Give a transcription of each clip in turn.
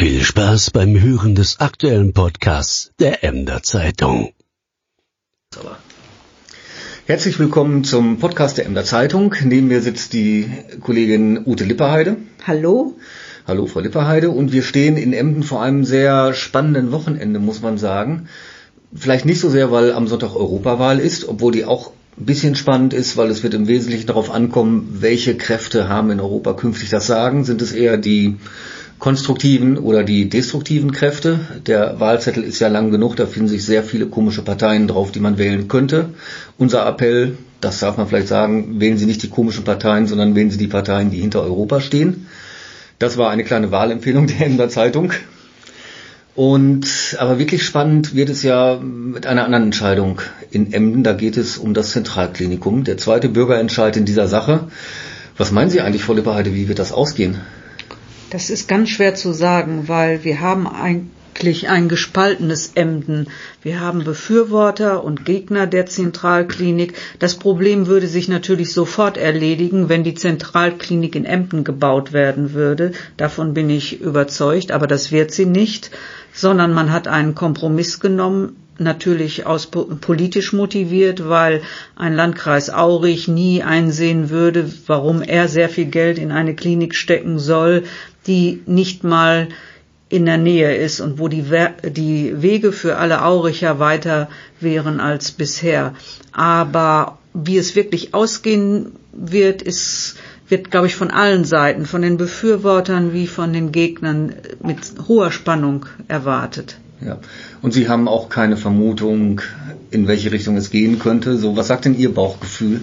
Viel Spaß beim Hören des aktuellen Podcasts der Emder Zeitung. Herzlich willkommen zum Podcast der Emder Zeitung. Neben mir sitzt die Kollegin Ute Lipperheide. Hallo. Hallo, Frau Lipperheide. Und wir stehen in Emden vor einem sehr spannenden Wochenende, muss man sagen. Vielleicht nicht so sehr, weil am Sonntag Europawahl ist, obwohl die auch ein bisschen spannend ist, weil es wird im Wesentlichen darauf ankommen, welche Kräfte haben in Europa künftig das Sagen. Sind es eher die konstruktiven oder die destruktiven Kräfte. Der Wahlzettel ist ja lang genug, da finden sich sehr viele komische Parteien drauf, die man wählen könnte. Unser Appell, das darf man vielleicht sagen, wählen Sie nicht die komischen Parteien, sondern wählen Sie die Parteien, die hinter Europa stehen. Das war eine kleine Wahlempfehlung der Emder Zeitung. Und aber wirklich spannend wird es ja mit einer anderen Entscheidung in Emden. Da geht es um das Zentralklinikum. Der zweite Bürgerentscheid in dieser Sache. Was meinen Sie eigentlich, Frau Lipperheide, wie wird das ausgehen? Das ist ganz schwer zu sagen, weil wir haben eigentlich ein gespaltenes Emden. Wir haben Befürworter und Gegner der Zentralklinik. Das Problem würde sich natürlich sofort erledigen, wenn die Zentralklinik in Emden gebaut werden würde. Davon bin ich überzeugt, aber das wird sie nicht, sondern man hat einen Kompromiss genommen natürlich aus politisch motiviert, weil ein Landkreis Aurich nie einsehen würde, warum er sehr viel Geld in eine Klinik stecken soll, die nicht mal in der Nähe ist und wo die, die Wege für alle Auricher weiter wären als bisher. Aber wie es wirklich ausgehen wird, ist, wird, glaube ich, von allen Seiten, von den Befürwortern wie von den Gegnern mit hoher Spannung erwartet. Ja. Und Sie haben auch keine Vermutung, in welche Richtung es gehen könnte. So, was sagt denn Ihr Bauchgefühl?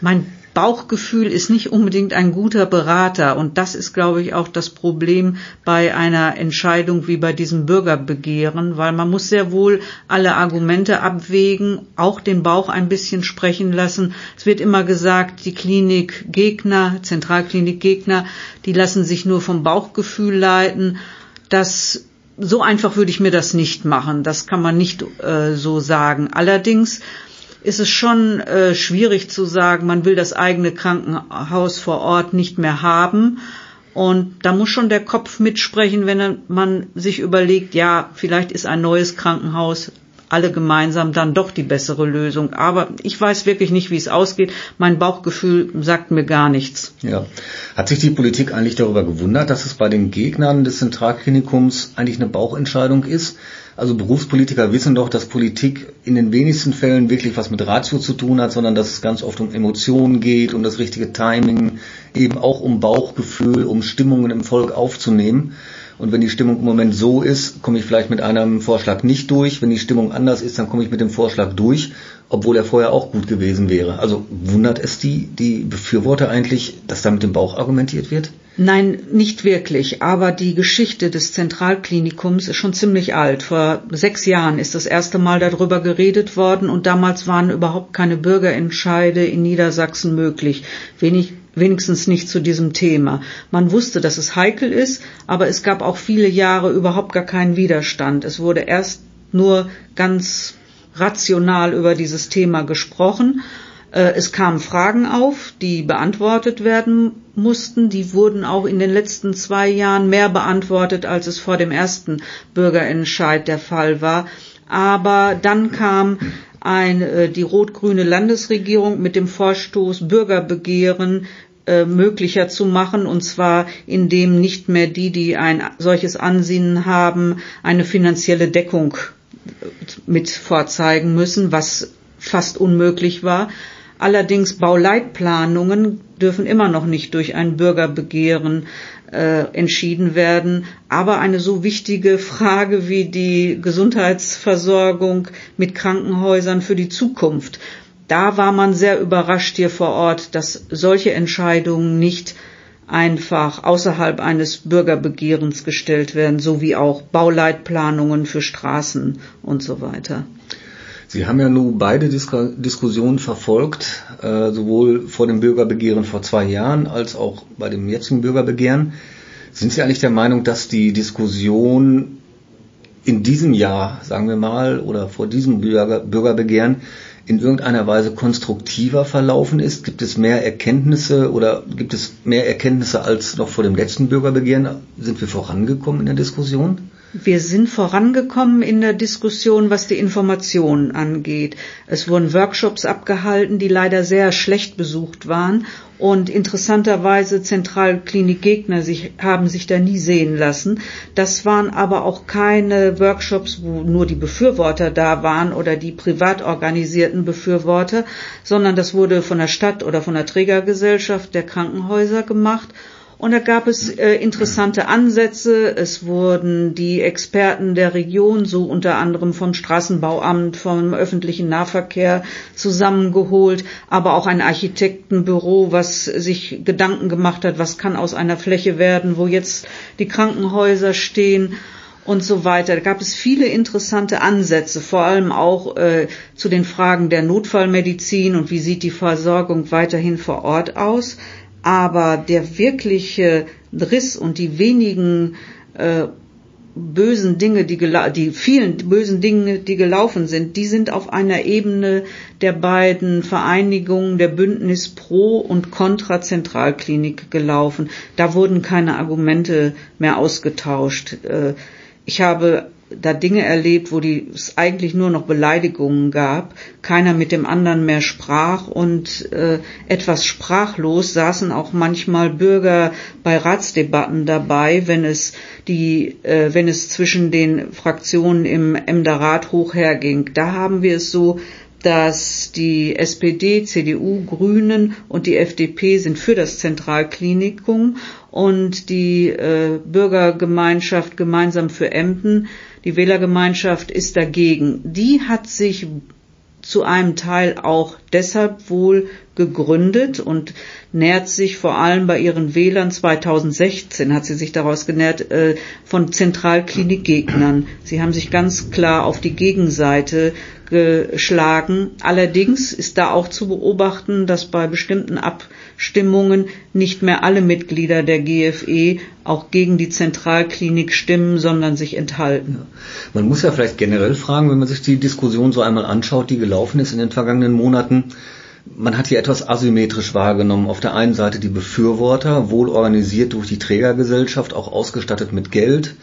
Mein Bauchgefühl ist nicht unbedingt ein guter Berater und das ist, glaube ich, auch das Problem bei einer Entscheidung wie bei diesem Bürgerbegehren, weil man muss sehr wohl alle Argumente abwägen, auch den Bauch ein bisschen sprechen lassen. Es wird immer gesagt, die Klinikgegner, Zentralklinikgegner, die lassen sich nur vom Bauchgefühl leiten. Das so einfach würde ich mir das nicht machen. Das kann man nicht äh, so sagen. Allerdings ist es schon äh, schwierig zu sagen, man will das eigene Krankenhaus vor Ort nicht mehr haben. Und da muss schon der Kopf mitsprechen, wenn man sich überlegt, ja, vielleicht ist ein neues Krankenhaus alle gemeinsam dann doch die bessere Lösung. Aber ich weiß wirklich nicht, wie es ausgeht. Mein Bauchgefühl sagt mir gar nichts. Ja. Hat sich die Politik eigentlich darüber gewundert, dass es bei den Gegnern des Zentralklinikums eigentlich eine Bauchentscheidung ist? Also Berufspolitiker wissen doch, dass Politik in den wenigsten Fällen wirklich was mit Ratio zu tun hat, sondern dass es ganz oft um Emotionen geht, um das richtige Timing, eben auch um Bauchgefühl, um Stimmungen im Volk aufzunehmen. Und wenn die Stimmung im Moment so ist, komme ich vielleicht mit einem Vorschlag nicht durch. Wenn die Stimmung anders ist, dann komme ich mit dem Vorschlag durch, obwohl er vorher auch gut gewesen wäre. Also wundert es die, die Befürworter eigentlich, dass da mit dem Bauch argumentiert wird? Nein, nicht wirklich. Aber die Geschichte des Zentralklinikums ist schon ziemlich alt. Vor sechs Jahren ist das erste Mal darüber geredet worden und damals waren überhaupt keine Bürgerentscheide in Niedersachsen möglich. Wenig wenigstens nicht zu diesem Thema. Man wusste, dass es heikel ist, aber es gab auch viele Jahre überhaupt gar keinen Widerstand. Es wurde erst nur ganz rational über dieses Thema gesprochen. Äh, es kamen Fragen auf, die beantwortet werden mussten. Die wurden auch in den letzten zwei Jahren mehr beantwortet, als es vor dem ersten Bürgerentscheid der Fall war. Aber dann kam ein, äh, die rot-grüne Landesregierung mit dem Vorstoß Bürgerbegehren äh, möglicher zu machen, und zwar indem nicht mehr die, die ein solches Ansinnen haben, eine finanzielle Deckung äh, mit vorzeigen müssen, was fast unmöglich war. Allerdings Bauleitplanungen dürfen immer noch nicht durch ein Bürgerbegehren äh, entschieden werden. Aber eine so wichtige Frage wie die Gesundheitsversorgung mit Krankenhäusern für die Zukunft da war man sehr überrascht hier vor Ort, dass solche Entscheidungen nicht einfach außerhalb eines Bürgerbegehrens gestellt werden, so wie auch Bauleitplanungen für Straßen und so weiter. Sie haben ja nun beide Dis Diskussionen verfolgt, äh, sowohl vor dem Bürgerbegehren vor zwei Jahren als auch bei dem jetzigen Bürgerbegehren. Sind Sie eigentlich der Meinung, dass die Diskussion in diesem Jahr, sagen wir mal, oder vor diesem Bürger Bürgerbegehren in irgendeiner Weise konstruktiver verlaufen ist? Gibt es mehr Erkenntnisse oder gibt es mehr Erkenntnisse als noch vor dem letzten Bürgerbegehren? Sind wir vorangekommen in der Diskussion? Wir sind vorangekommen in der Diskussion, was die Informationen angeht. Es wurden Workshops abgehalten, die leider sehr schlecht besucht waren und interessanterweise Zentralklinikgegner sich, haben sich da nie sehen lassen. Das waren aber auch keine Workshops, wo nur die Befürworter da waren oder die privat organisierten Befürworter, sondern das wurde von der Stadt oder von der Trägergesellschaft der Krankenhäuser gemacht und da gab es äh, interessante Ansätze. Es wurden die Experten der Region, so unter anderem vom Straßenbauamt, vom öffentlichen Nahverkehr zusammengeholt, aber auch ein Architektenbüro, was sich Gedanken gemacht hat, was kann aus einer Fläche werden, wo jetzt die Krankenhäuser stehen und so weiter. Da gab es viele interessante Ansätze, vor allem auch äh, zu den Fragen der Notfallmedizin und wie sieht die Versorgung weiterhin vor Ort aus aber der wirkliche Riss und die wenigen äh, bösen Dinge, die, die vielen bösen Dinge, die gelaufen sind, die sind auf einer Ebene der beiden Vereinigungen der Bündnis Pro und Contra Zentralklinik gelaufen. Da wurden keine Argumente mehr ausgetauscht. Äh, ich habe da Dinge erlebt, wo die, es eigentlich nur noch Beleidigungen gab, keiner mit dem anderen mehr sprach und äh, etwas sprachlos saßen auch manchmal Bürger bei Ratsdebatten dabei, wenn es die, äh, wenn es zwischen den Fraktionen im Emder Rat hoch herging. Da haben wir es so, dass die SPD, CDU, Grünen und die FDP sind für das Zentralklinikum und die äh, Bürgergemeinschaft gemeinsam für Emden die Wählergemeinschaft ist dagegen. Die hat sich zu einem Teil auch deshalb wohl gegründet und nährt sich vor allem bei ihren Wählern 2016 hat sie sich daraus genährt äh, von Zentralklinikgegnern. Sie haben sich ganz klar auf die Gegenseite geschlagen. Allerdings ist da auch zu beobachten, dass bei bestimmten Abstimmungen nicht mehr alle Mitglieder der GFE auch gegen die Zentralklinik stimmen, sondern sich enthalten. Man muss ja vielleicht generell fragen, wenn man sich die Diskussion so einmal anschaut, die gelaufen ist in den vergangenen Monaten, man hat hier etwas asymmetrisch wahrgenommen. Auf der einen Seite die Befürworter, wohl organisiert durch die Trägergesellschaft, auch ausgestattet mit Geld.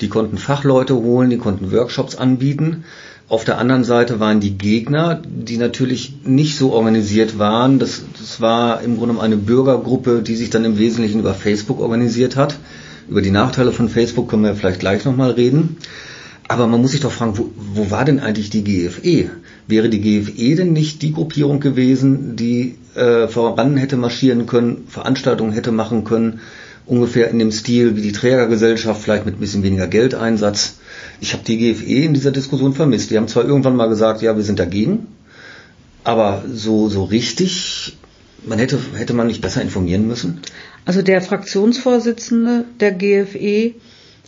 Die konnten Fachleute holen, die konnten Workshops anbieten. Auf der anderen Seite waren die Gegner, die natürlich nicht so organisiert waren. Das, das war im Grunde eine Bürgergruppe, die sich dann im Wesentlichen über Facebook organisiert hat. Über die Nachteile von Facebook können wir vielleicht gleich nochmal reden. Aber man muss sich doch fragen, wo, wo war denn eigentlich die GFE? Wäre die GFE denn nicht die Gruppierung gewesen, die äh, voran hätte marschieren können, Veranstaltungen hätte machen können, ungefähr in dem Stil wie die Trägergesellschaft, vielleicht mit ein bisschen weniger Geldeinsatz? Ich habe die GFE in dieser Diskussion vermisst. Die haben zwar irgendwann mal gesagt, ja, wir sind dagegen, aber so, so richtig, man hätte, hätte man nicht besser informieren müssen? Also der Fraktionsvorsitzende der GFE,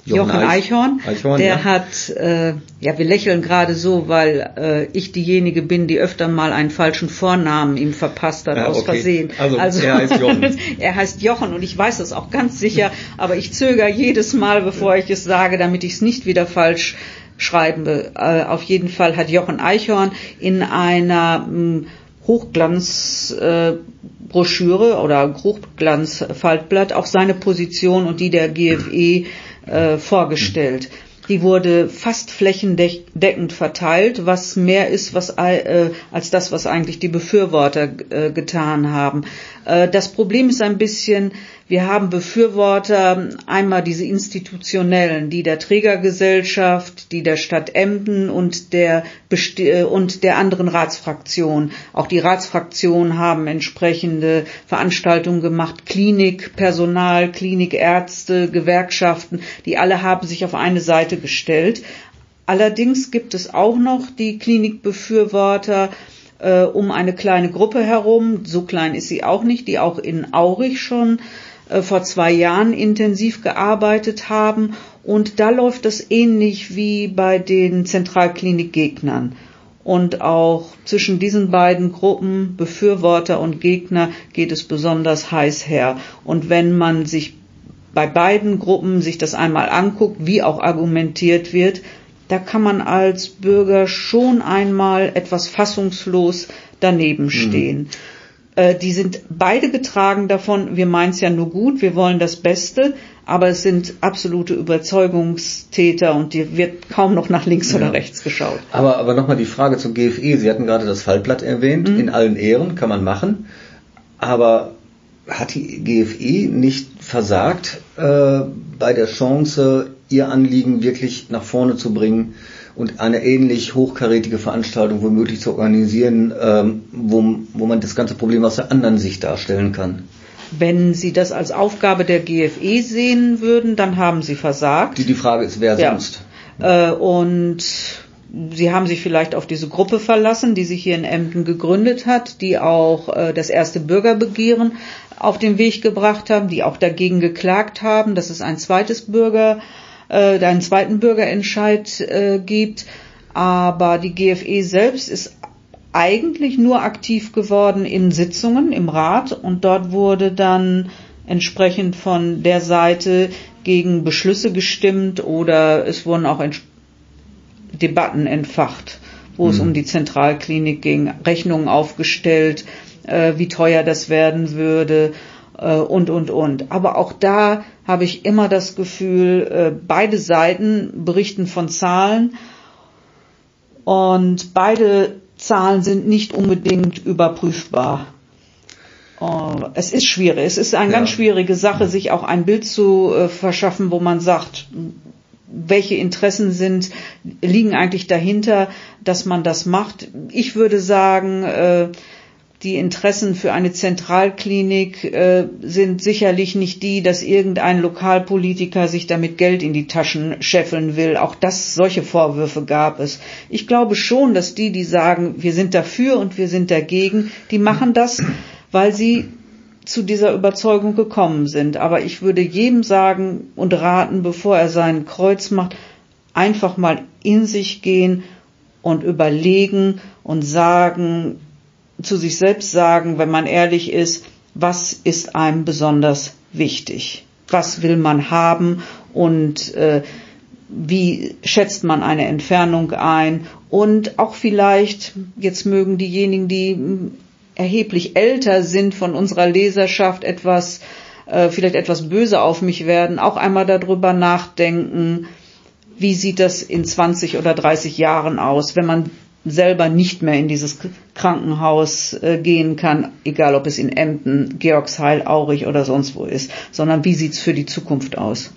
Jochen, Jochen Eichhorn, Eichhorn der ja. hat, äh, ja, wir lächeln gerade so, weil äh, ich diejenige bin, die öfter mal einen falschen Vornamen ihm verpasst hat, ja, aus okay. Versehen. Also, also er heißt Jochen. er heißt Jochen und ich weiß das auch ganz sicher, aber ich zögere jedes Mal, bevor ich es sage, damit ich es nicht wieder falsch schreibe. Äh, auf jeden Fall hat Jochen Eichhorn in einer mh, hm, Hochglanzbroschüre äh, oder Hochglanzfaltblatt auch seine Position und die der GFE äh, vorgestellt. Die wurde fast flächendeckend verteilt, was mehr ist was, äh, als das, was eigentlich die Befürworter äh, getan haben. Äh, das Problem ist ein bisschen, wir haben Befürworter, einmal diese institutionellen, die der Trägergesellschaft, die der Stadt Emden und der, äh, und der anderen Ratsfraktion. Auch die Ratsfraktionen haben entsprechende Veranstaltungen gemacht, Klinik, Personal, Klinikärzte, Gewerkschaften, die alle haben sich auf eine Seite gestellt. Allerdings gibt es auch noch die Klinikbefürworter, äh, um eine kleine Gruppe herum, so klein ist sie auch nicht, die auch in Aurich schon vor zwei Jahren intensiv gearbeitet haben. Und da läuft das ähnlich wie bei den Zentralklinikgegnern. Und auch zwischen diesen beiden Gruppen, Befürworter und Gegner, geht es besonders heiß her. Und wenn man sich bei beiden Gruppen sich das einmal anguckt, wie auch argumentiert wird, da kann man als Bürger schon einmal etwas fassungslos daneben stehen. Mhm. Äh, die sind beide getragen davon, wir meinen es ja nur gut, wir wollen das Beste, aber es sind absolute Überzeugungstäter und dir wird kaum noch nach links ja. oder rechts geschaut. Aber, aber nochmal die Frage zum GFE. Sie hatten gerade das Fallblatt erwähnt. Mhm. In allen Ehren kann man machen. Aber hat die GFE nicht versagt äh, bei der Chance, ihr Anliegen wirklich nach vorne zu bringen und eine ähnlich hochkarätige Veranstaltung womöglich zu organisieren, ähm, wo, wo man das ganze Problem aus der anderen Sicht darstellen kann? Wenn Sie das als Aufgabe der GFE sehen würden, dann haben Sie versagt. Die, die Frage ist, wer ja. sonst? Äh, und Sie haben sich vielleicht auf diese Gruppe verlassen, die sich hier in Emden gegründet hat, die auch äh, das erste Bürgerbegehren auf den Weg gebracht haben, die auch dagegen geklagt haben, dass es ein zweites Bürger, äh, einen zweiten Bürgerentscheid äh, gibt. Aber die GFE selbst ist eigentlich nur aktiv geworden in Sitzungen im Rat und dort wurde dann entsprechend von der Seite gegen Beschlüsse gestimmt oder es wurden auch Debatten entfacht, wo mhm. es um die Zentralklinik ging, Rechnungen aufgestellt, äh, wie teuer das werden würde und, und, und. Aber auch da habe ich immer das Gefühl, äh, beide Seiten berichten von Zahlen und beide Zahlen sind nicht unbedingt überprüfbar. Oh, es ist schwierig. Es ist eine ja. ganz schwierige Sache, sich auch ein Bild zu äh, verschaffen, wo man sagt, welche Interessen sind, liegen eigentlich dahinter, dass man das macht. Ich würde sagen, äh, die Interessen für eine Zentralklinik äh, sind sicherlich nicht die, dass irgendein Lokalpolitiker sich damit Geld in die Taschen scheffeln will. Auch das, solche Vorwürfe gab es. Ich glaube schon, dass die, die sagen, wir sind dafür und wir sind dagegen, die machen das, weil sie zu dieser Überzeugung gekommen sind. Aber ich würde jedem sagen und raten, bevor er sein Kreuz macht, einfach mal in sich gehen und überlegen und sagen, zu sich selbst sagen, wenn man ehrlich ist, was ist einem besonders wichtig? Was will man haben und äh, wie schätzt man eine Entfernung ein? Und auch vielleicht, jetzt mögen diejenigen, die erheblich älter sind von unserer Leserschaft, etwas, äh, vielleicht etwas böse auf mich werden, auch einmal darüber nachdenken, wie sieht das in 20 oder 30 Jahren aus, wenn man selber nicht mehr in dieses Krankenhaus äh, gehen kann, egal ob es in Emden, Georgsheil, Aurich oder sonst wo ist, sondern wie sieht's für die Zukunft aus?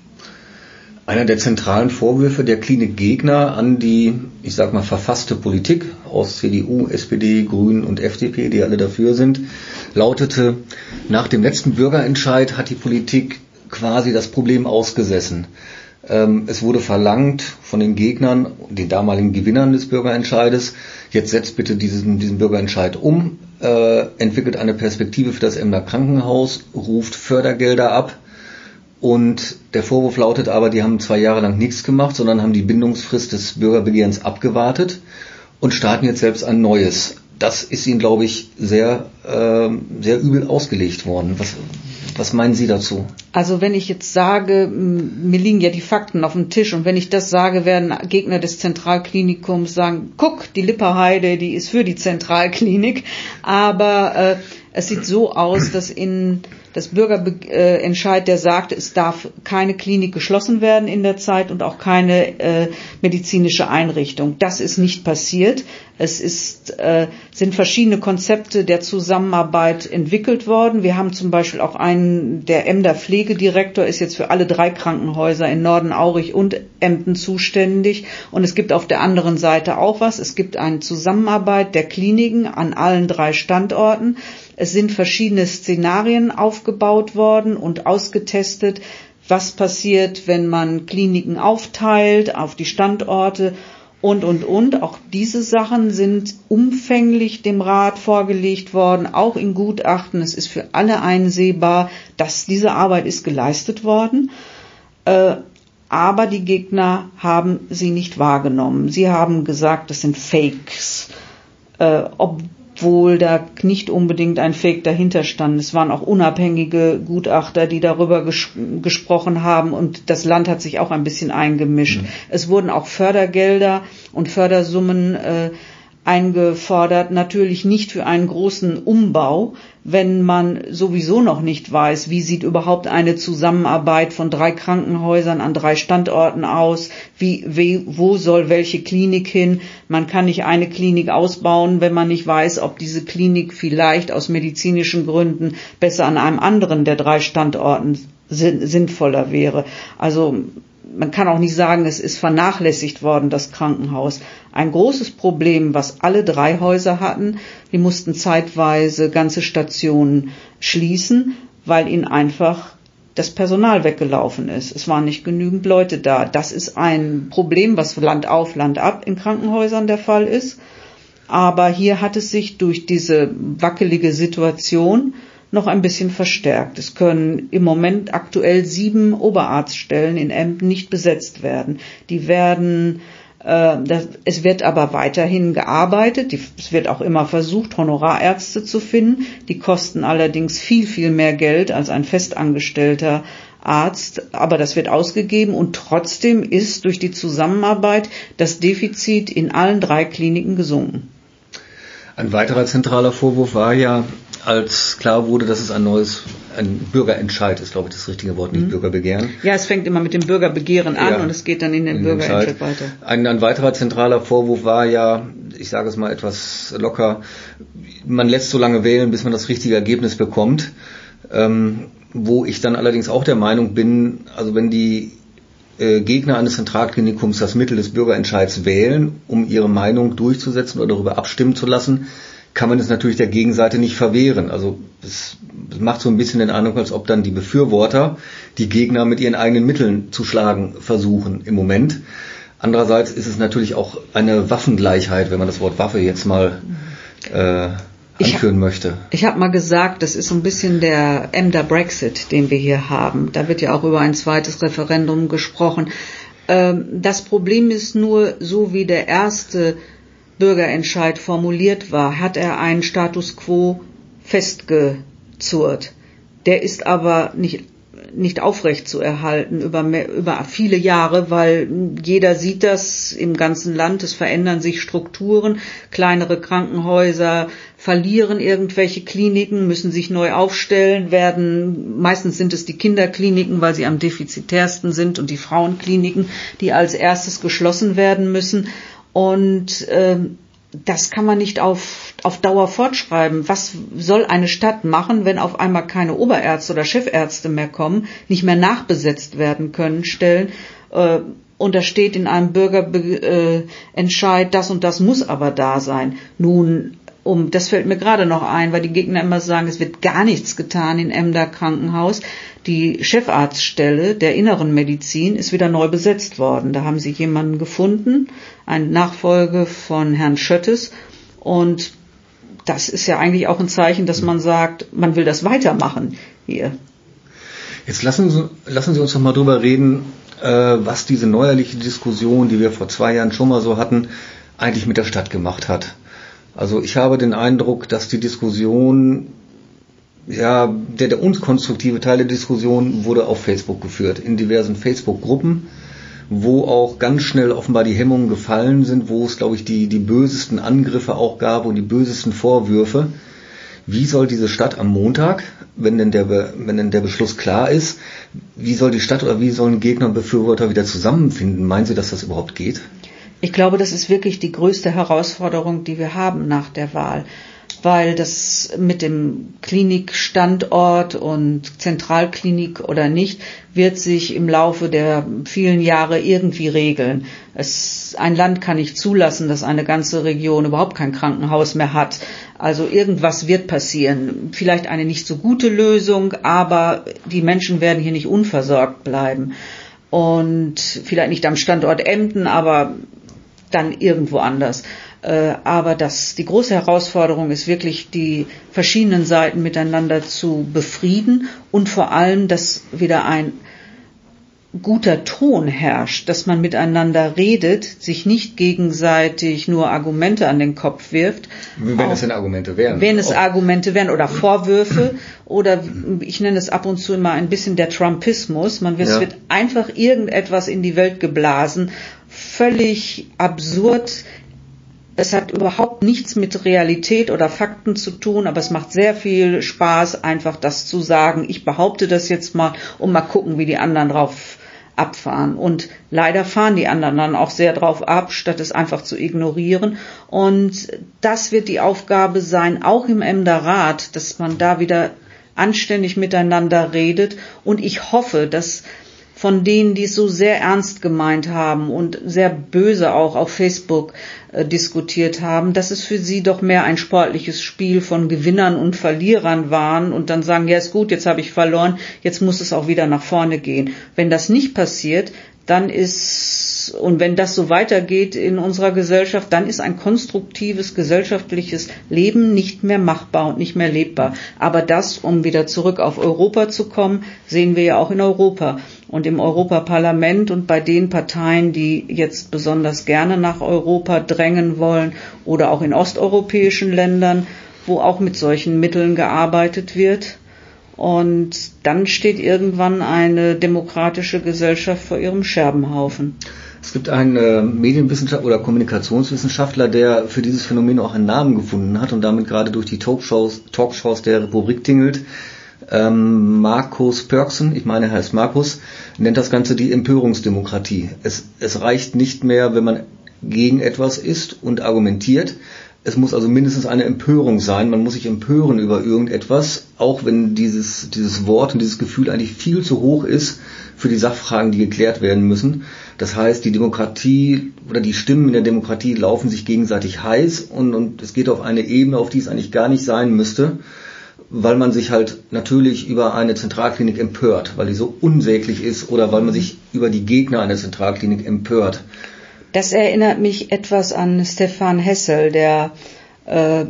Einer der zentralen Vorwürfe der Klinikgegner an die, ich sag mal, verfasste Politik aus CDU, SPD, Grünen und FDP, die alle dafür sind, lautete, nach dem letzten Bürgerentscheid hat die Politik quasi das Problem ausgesessen. Ähm, es wurde verlangt von den Gegnern, den damaligen Gewinnern des Bürgerentscheides, jetzt setzt bitte diesen, diesen Bürgerentscheid um, äh, entwickelt eine Perspektive für das Emder Krankenhaus, ruft Fördergelder ab. Und der Vorwurf lautet aber, die haben zwei Jahre lang nichts gemacht, sondern haben die Bindungsfrist des Bürgerbegehrens abgewartet und starten jetzt selbst ein neues. Das ist ihnen, glaube ich, sehr, äh, sehr übel ausgelegt worden. Was, was meinen Sie dazu? Also wenn ich jetzt sage, mir liegen ja die Fakten auf dem Tisch und wenn ich das sage, werden Gegner des Zentralklinikums sagen, guck, die Lipperheide, die ist für die Zentralklinik. Aber äh, es sieht so aus, dass in das Bürgerentscheid, der sagt, es darf keine Klinik geschlossen werden in der Zeit und auch keine äh, medizinische Einrichtung. Das ist nicht passiert. Es ist, äh, sind verschiedene Konzepte der Zusammenarbeit entwickelt worden. Wir haben zum Beispiel auch einen, der Emder Pflegedirektor ist jetzt für alle drei Krankenhäuser in Norden, Aurich und Emden zuständig. Und es gibt auf der anderen Seite auch was. Es gibt eine Zusammenarbeit der Kliniken an allen drei Standorten. Es sind verschiedene Szenarien aufgebaut worden und ausgetestet, was passiert, wenn man Kliniken aufteilt auf die Standorte und, und, und. Auch diese Sachen sind umfänglich dem Rat vorgelegt worden, auch in Gutachten. Es ist für alle einsehbar, dass diese Arbeit ist geleistet worden. Äh, aber die Gegner haben sie nicht wahrgenommen. Sie haben gesagt, das sind Fakes. Äh, ob obwohl da nicht unbedingt ein Fake dahinter stand. Es waren auch unabhängige Gutachter, die darüber ges gesprochen haben und das Land hat sich auch ein bisschen eingemischt. Mhm. Es wurden auch Fördergelder und Fördersummen äh, eingefordert, natürlich nicht für einen großen Umbau, wenn man sowieso noch nicht weiß, wie sieht überhaupt eine Zusammenarbeit von drei Krankenhäusern an drei Standorten aus, wie, wie, wo soll welche Klinik hin. Man kann nicht eine Klinik ausbauen, wenn man nicht weiß, ob diese Klinik vielleicht aus medizinischen Gründen besser an einem anderen der drei Standorten sinnvoller wäre. Also man kann auch nicht sagen, es ist vernachlässigt worden, das Krankenhaus. Ein großes Problem, was alle drei Häuser hatten, die mussten zeitweise ganze Stationen schließen, weil ihnen einfach das Personal weggelaufen ist. Es waren nicht genügend Leute da. Das ist ein Problem, was Land auf, Land ab in Krankenhäusern der Fall ist. Aber hier hat es sich durch diese wackelige Situation noch ein bisschen verstärkt. Es können im Moment aktuell sieben Oberarztstellen in Emden nicht besetzt werden. Die werden das, es wird aber weiterhin gearbeitet. Die, es wird auch immer versucht, Honorarärzte zu finden. Die kosten allerdings viel, viel mehr Geld als ein festangestellter Arzt. Aber das wird ausgegeben und trotzdem ist durch die Zusammenarbeit das Defizit in allen drei Kliniken gesunken. Ein weiterer zentraler Vorwurf war ja, als klar wurde, dass es ein neues, ein Bürgerentscheid ist, glaube ich, das richtige Wort, nicht mhm. Bürgerbegehren. Ja, es fängt immer mit dem Bürgerbegehren an ja, und es geht dann in den in Bürgerentscheid weiter. Ein, ein weiterer zentraler Vorwurf war ja, ich sage es mal etwas locker, man lässt so lange wählen, bis man das richtige Ergebnis bekommt. Ähm, wo ich dann allerdings auch der Meinung bin, also wenn die äh, Gegner eines Zentralklinikums das Mittel des Bürgerentscheids wählen, um ihre Meinung durchzusetzen oder darüber abstimmen zu lassen, kann man es natürlich der Gegenseite nicht verwehren. Also es, macht so ein bisschen den Eindruck, als ob dann die Befürworter die Gegner mit ihren eigenen Mitteln zu schlagen versuchen im Moment. Andererseits ist es natürlich auch eine Waffengleichheit, wenn man das Wort Waffe jetzt mal äh, anführen ich, möchte. Ich habe mal gesagt, das ist so ein bisschen der Emder Brexit, den wir hier haben. Da wird ja auch über ein zweites Referendum gesprochen. Ähm, das Problem ist nur, so wie der erste Bürgerentscheid formuliert war, hat er einen Status quo festgezurrt. Der ist aber nicht nicht aufrecht zu erhalten über, über viele Jahre, weil jeder sieht das im ganzen Land. Es verändern sich Strukturen. Kleinere Krankenhäuser verlieren irgendwelche Kliniken, müssen sich neu aufstellen, werden, meistens sind es die Kinderkliniken, weil sie am defizitärsten sind und die Frauenkliniken, die als erstes geschlossen werden müssen. Und ähm, das kann man nicht auf, auf Dauer fortschreiben. Was soll eine Stadt machen, wenn auf einmal keine Oberärzte oder Chefärzte mehr kommen, nicht mehr nachbesetzt werden können, Stellen? Äh, und da steht in einem Bürgerentscheid, das und das muss aber da sein. Nun, um, das fällt mir gerade noch ein, weil die Gegner immer sagen, es wird gar nichts getan in Emder Krankenhaus. Die Chefarztstelle der inneren Medizin ist wieder neu besetzt worden. Da haben sie jemanden gefunden, eine Nachfolge von Herrn Schöttes. Und das ist ja eigentlich auch ein Zeichen, dass man sagt, man will das weitermachen hier. Jetzt lassen Sie, lassen Sie uns noch mal drüber reden, äh, was diese neuerliche Diskussion, die wir vor zwei Jahren schon mal so hatten, eigentlich mit der Stadt gemacht hat. Also ich habe den Eindruck, dass die Diskussion, ja, der, der unkonstruktive Teil der Diskussion wurde auf Facebook geführt, in diversen Facebook-Gruppen, wo auch ganz schnell offenbar die Hemmungen gefallen sind, wo es, glaube ich, die, die bösesten Angriffe auch gab und die bösesten Vorwürfe. Wie soll diese Stadt am Montag, wenn denn der, wenn denn der Beschluss klar ist, wie soll die Stadt oder wie sollen Gegner und Befürworter wieder zusammenfinden? Meinen Sie, dass das überhaupt geht? Ich glaube, das ist wirklich die größte Herausforderung, die wir haben nach der Wahl, weil das mit dem Klinikstandort und Zentralklinik oder nicht wird sich im Laufe der vielen Jahre irgendwie regeln. Es, ein Land kann nicht zulassen, dass eine ganze Region überhaupt kein Krankenhaus mehr hat. Also irgendwas wird passieren. Vielleicht eine nicht so gute Lösung, aber die Menschen werden hier nicht unversorgt bleiben und vielleicht nicht am Standort Emden, aber dann irgendwo anders. Äh, aber das, die große Herausforderung ist wirklich, die verschiedenen Seiten miteinander zu befrieden und vor allem, dass wieder ein guter Ton herrscht, dass man miteinander redet, sich nicht gegenseitig nur Argumente an den Kopf wirft. Wenn auch, es denn Argumente wären. Wenn es auch. Argumente wären oder Vorwürfe oder ich nenne es ab und zu immer ein bisschen der Trumpismus. Man wird, ja. es wird einfach irgendetwas in die Welt geblasen, völlig absurd. Es hat überhaupt nichts mit Realität oder Fakten zu tun, aber es macht sehr viel Spaß, einfach das zu sagen. Ich behaupte das jetzt mal und mal gucken, wie die anderen drauf abfahren. Und leider fahren die anderen dann auch sehr drauf ab, statt es einfach zu ignorieren. Und das wird die Aufgabe sein, auch im Emder Rat, dass man da wieder anständig miteinander redet. Und ich hoffe, dass von denen, die es so sehr ernst gemeint haben und sehr böse auch auf Facebook äh, diskutiert haben, dass es für sie doch mehr ein sportliches Spiel von Gewinnern und Verlierern waren und dann sagen, ja ist gut, jetzt habe ich verloren, jetzt muss es auch wieder nach vorne gehen. Wenn das nicht passiert, dann ist, und wenn das so weitergeht in unserer Gesellschaft, dann ist ein konstruktives gesellschaftliches Leben nicht mehr machbar und nicht mehr lebbar. Aber das, um wieder zurück auf Europa zu kommen, sehen wir ja auch in Europa und im Europaparlament und bei den Parteien, die jetzt besonders gerne nach Europa drängen wollen oder auch in osteuropäischen Ländern, wo auch mit solchen Mitteln gearbeitet wird. Und dann steht irgendwann eine demokratische Gesellschaft vor ihrem Scherbenhaufen. Es gibt einen äh, Medienwissenschaftler oder Kommunikationswissenschaftler, der für dieses Phänomen auch einen Namen gefunden hat und damit gerade durch die Talkshows, Talkshows der Republik tingelt. Ähm, Markus Pörksen, ich meine, er heißt Markus, nennt das Ganze die Empörungsdemokratie. Es, es reicht nicht mehr, wenn man gegen etwas ist und argumentiert. Es muss also mindestens eine Empörung sein. Man muss sich empören über irgendetwas, auch wenn dieses, dieses Wort und dieses Gefühl eigentlich viel zu hoch ist für die Sachfragen, die geklärt werden müssen. Das heißt, die Demokratie oder die Stimmen in der Demokratie laufen sich gegenseitig heiß und, und es geht auf eine Ebene, auf die es eigentlich gar nicht sein müsste weil man sich halt natürlich über eine Zentralklinik empört, weil die so unsäglich ist oder weil man sich über die Gegner einer Zentralklinik empört. Das erinnert mich etwas an Stefan Hessel, der äh,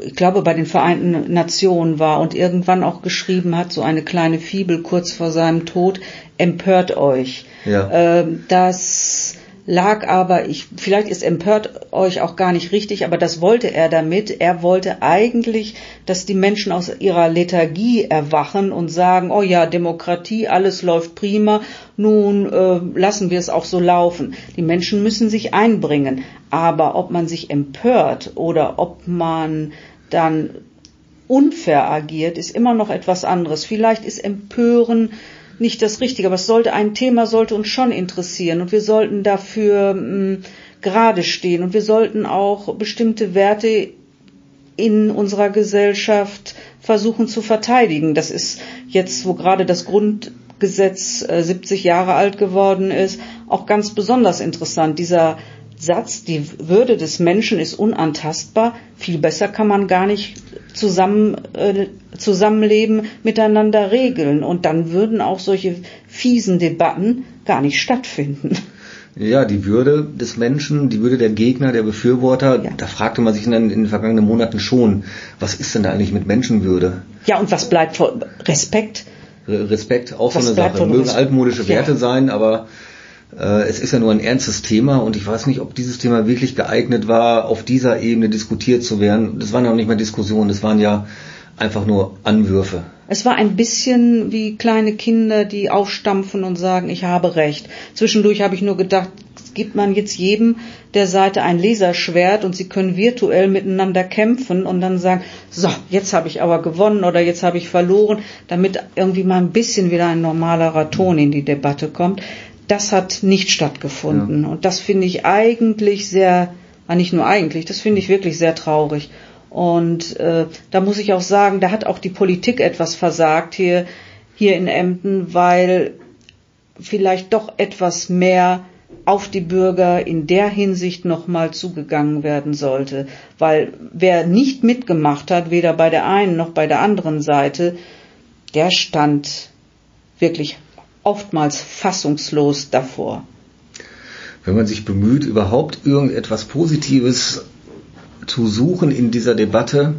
ich glaube, bei den Vereinten Nationen war und irgendwann auch geschrieben hat, so eine kleine Fibel kurz vor seinem Tod, empört euch. Ja. Äh, das lag aber, ich, vielleicht ist empört euch auch gar nicht richtig, aber das wollte er damit. Er wollte eigentlich, dass die Menschen aus ihrer Lethargie erwachen und sagen, oh ja, Demokratie, alles läuft prima, nun äh, lassen wir es auch so laufen. Die Menschen müssen sich einbringen. Aber ob man sich empört oder ob man dann unfair agiert, ist immer noch etwas anderes. Vielleicht ist Empören nicht das Richtige, aber es sollte ein Thema sollte uns schon interessieren und wir sollten dafür hm, gerade stehen und wir sollten auch bestimmte Werte in unserer Gesellschaft versuchen zu verteidigen. Das ist jetzt, wo gerade das Grundgesetz äh, 70 Jahre alt geworden ist, auch ganz besonders interessant. Dieser Satz, die Würde des Menschen ist unantastbar, viel besser kann man gar nicht zusammen, äh, Zusammenleben miteinander regeln. Und dann würden auch solche fiesen Debatten gar nicht stattfinden. Ja, die Würde des Menschen, die Würde der Gegner, der Befürworter, ja. da fragte man sich in, in, den vergangenen Monaten schon, was ist denn da eigentlich mit Menschenwürde? Ja, und was bleibt vor Respekt? Respekt, auch was so eine Sache. Mögen altmodische Werte ja. sein, aber es ist ja nur ein ernstes Thema und ich weiß nicht, ob dieses Thema wirklich geeignet war, auf dieser Ebene diskutiert zu werden. Das waren ja auch nicht mehr Diskussionen, das waren ja einfach nur Anwürfe. Es war ein bisschen wie kleine Kinder, die aufstampfen und sagen, ich habe recht. Zwischendurch habe ich nur gedacht, gibt man jetzt jedem der Seite ein Laserschwert und sie können virtuell miteinander kämpfen und dann sagen, so, jetzt habe ich aber gewonnen oder jetzt habe ich verloren, damit irgendwie mal ein bisschen wieder ein normalerer Ton in die Debatte kommt das hat nicht stattgefunden. Ja. Und das finde ich eigentlich sehr, ah, nicht nur eigentlich, das finde ich wirklich sehr traurig. Und äh, da muss ich auch sagen, da hat auch die Politik etwas versagt hier, hier in Emden, weil vielleicht doch etwas mehr auf die Bürger in der Hinsicht nochmal zugegangen werden sollte. Weil wer nicht mitgemacht hat, weder bei der einen noch bei der anderen Seite, der stand wirklich oftmals fassungslos davor. Wenn man sich bemüht, überhaupt irgendetwas Positives zu suchen in dieser Debatte,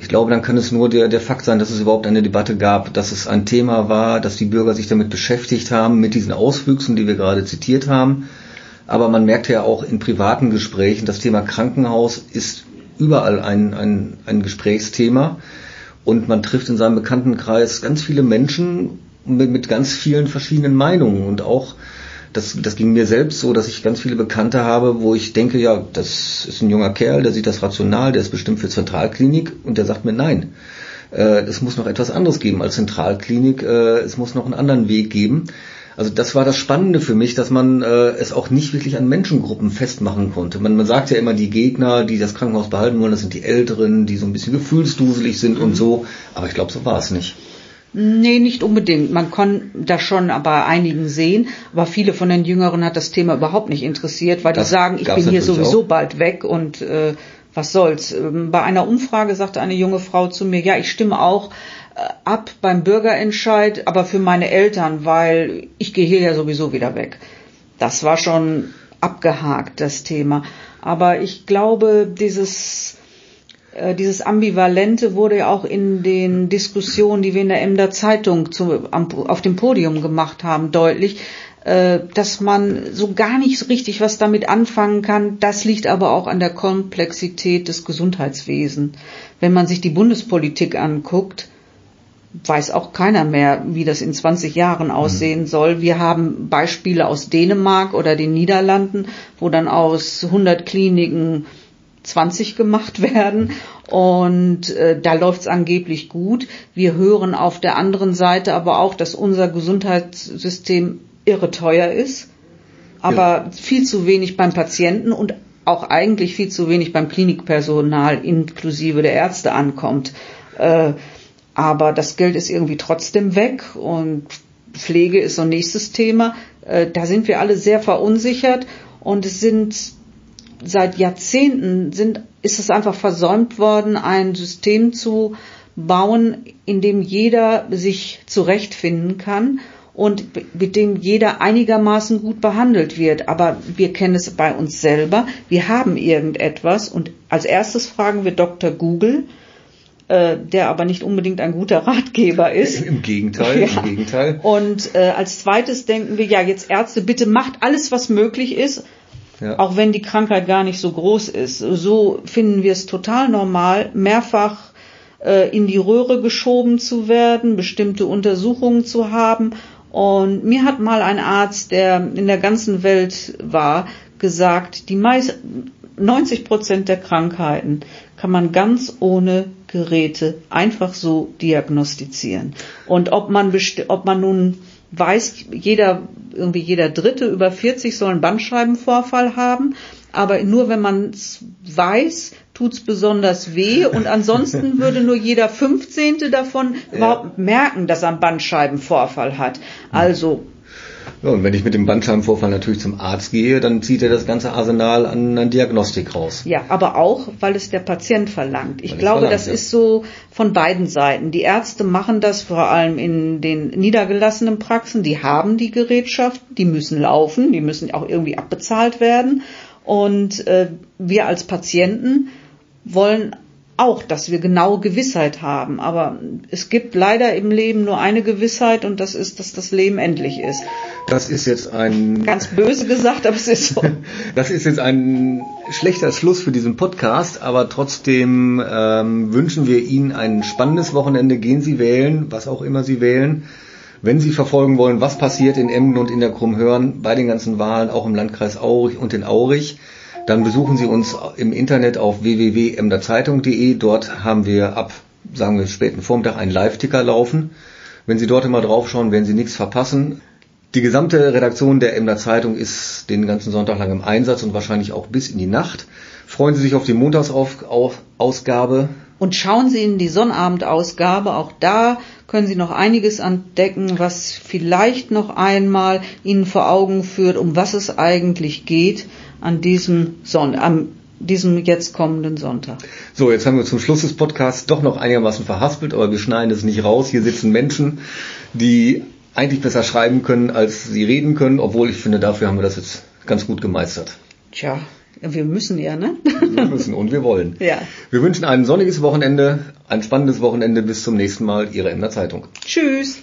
Ich glaube, dann kann es nur der, der Fakt sein, dass es überhaupt eine Debatte gab, dass es ein Thema war, dass die Bürger sich damit beschäftigt haben, mit diesen Auswüchsen, die wir gerade zitiert haben. Aber man merkt ja auch in privaten Gesprächen, das Thema Krankenhaus ist überall ein, ein, ein Gesprächsthema. Und man trifft in seinem Bekanntenkreis ganz viele Menschen mit, mit ganz vielen verschiedenen Meinungen und auch das, das ging mir selbst so, dass ich ganz viele Bekannte habe, wo ich denke, ja, das ist ein junger Kerl, der sieht das rational, der ist bestimmt für Zentralklinik und der sagt mir nein. Äh, es muss noch etwas anderes geben als Zentralklinik, äh, es muss noch einen anderen Weg geben. Also das war das Spannende für mich, dass man äh, es auch nicht wirklich an Menschengruppen festmachen konnte. Man, man sagt ja immer, die Gegner, die das Krankenhaus behalten wollen, das sind die Älteren, die so ein bisschen gefühlsduselig sind mhm. und so. Aber ich glaube, so war es nicht. Nee, nicht unbedingt. Man kann das schon bei einigen sehen, aber viele von den Jüngeren hat das Thema überhaupt nicht interessiert, weil das die sagen, ich bin hier sowieso auch. bald weg und äh, was soll's. Ähm, bei einer Umfrage sagte eine junge Frau zu mir, ja, ich stimme auch äh, ab beim Bürgerentscheid, aber für meine Eltern, weil ich gehe hier ja sowieso wieder weg. Das war schon abgehakt, das Thema. Aber ich glaube, dieses dieses Ambivalente wurde ja auch in den Diskussionen, die wir in der Emder Zeitung zu, am, auf dem Podium gemacht haben, deutlich, äh, dass man so gar nicht so richtig was damit anfangen kann. Das liegt aber auch an der Komplexität des Gesundheitswesens. Wenn man sich die Bundespolitik anguckt, weiß auch keiner mehr, wie das in 20 Jahren aussehen mhm. soll. Wir haben Beispiele aus Dänemark oder den Niederlanden, wo dann aus 100 Kliniken 20 gemacht werden und äh, da läuft es angeblich gut. Wir hören auf der anderen Seite aber auch, dass unser Gesundheitssystem irre teuer ist, aber ja. viel zu wenig beim Patienten und auch eigentlich viel zu wenig beim Klinikpersonal inklusive der Ärzte ankommt. Äh, aber das Geld ist irgendwie trotzdem weg und Pflege ist so ein nächstes Thema. Äh, da sind wir alle sehr verunsichert und es sind seit Jahrzehnten sind, ist es einfach versäumt worden, ein System zu bauen, in dem jeder sich zurechtfinden kann und mit dem jeder einigermaßen gut behandelt wird. Aber wir kennen es bei uns selber. Wir haben irgendetwas und als erstes fragen wir Dr. Google, äh, der aber nicht unbedingt ein guter Ratgeber ist. Im Gegenteil, ja. im Gegenteil. Und äh, als zweites denken wir, ja, jetzt Ärzte, bitte macht alles, was möglich ist ja. Auch wenn die Krankheit gar nicht so groß ist. So finden wir es total normal, mehrfach äh, in die Röhre geschoben zu werden, bestimmte Untersuchungen zu haben. Und mir hat mal ein Arzt, der in der ganzen Welt war, gesagt, die meist 90 Prozent der Krankheiten kann man ganz ohne Geräte einfach so diagnostizieren. Und ob man, ob man nun weiß, jeder, irgendwie jeder Dritte über 40 soll einen Bandscheibenvorfall haben. Aber nur wenn man es weiß, tut's besonders weh. Und ansonsten würde nur jeder 15. davon ja. überhaupt merken, dass er einen Bandscheibenvorfall hat. Also ja, und wenn ich mit dem Bandscheibenvorfall natürlich zum Arzt gehe, dann zieht er das ganze Arsenal an, an Diagnostik raus. Ja, aber auch, weil es der Patient verlangt. Ich weil glaube, verlangt, das ja. ist so von beiden Seiten. Die Ärzte machen das vor allem in den niedergelassenen Praxen. Die haben die Gerätschaft, die müssen laufen, die müssen auch irgendwie abbezahlt werden. Und äh, wir als Patienten wollen auch, dass wir genaue Gewissheit haben. Aber es gibt leider im Leben nur eine Gewissheit und das ist, dass das Leben endlich ist. Das ist jetzt ein... Ganz böse gesagt, aber es ist so. das ist jetzt ein schlechter Schluss für diesen Podcast, aber trotzdem ähm, wünschen wir Ihnen ein spannendes Wochenende. Gehen Sie wählen, was auch immer Sie wählen. Wenn Sie verfolgen wollen, was passiert in Emden und in der Krummhörn bei den ganzen Wahlen, auch im Landkreis Aurich und in Aurich, dann besuchen Sie uns im Internet auf www.emderzeitung.de. Dort haben wir ab, sagen wir, späten Vormittag einen Live-Ticker laufen. Wenn Sie dort immer draufschauen, werden Sie nichts verpassen. Die gesamte Redaktion der Emder Zeitung ist den ganzen Sonntag lang im Einsatz und wahrscheinlich auch bis in die Nacht. Freuen Sie sich auf die Montagsausgabe. Und schauen Sie in die Sonnabendausgabe. Auch da können Sie noch einiges entdecken, was vielleicht noch einmal Ihnen vor Augen führt, um was es eigentlich geht an diesem Son am diesem jetzt kommenden Sonntag. So, jetzt haben wir zum Schluss des Podcasts doch noch einigermaßen verhaspelt, aber wir schneiden es nicht raus. Hier sitzen Menschen, die eigentlich besser schreiben können, als sie reden können, obwohl ich finde, dafür haben wir das jetzt ganz gut gemeistert. Tja, Wir müssen ja, ne? Wir müssen und wir wollen. Ja. Wir wünschen ein sonniges Wochenende, ein spannendes Wochenende. Bis zum nächsten Mal. Ihre Emder Zeitung. Tschüss.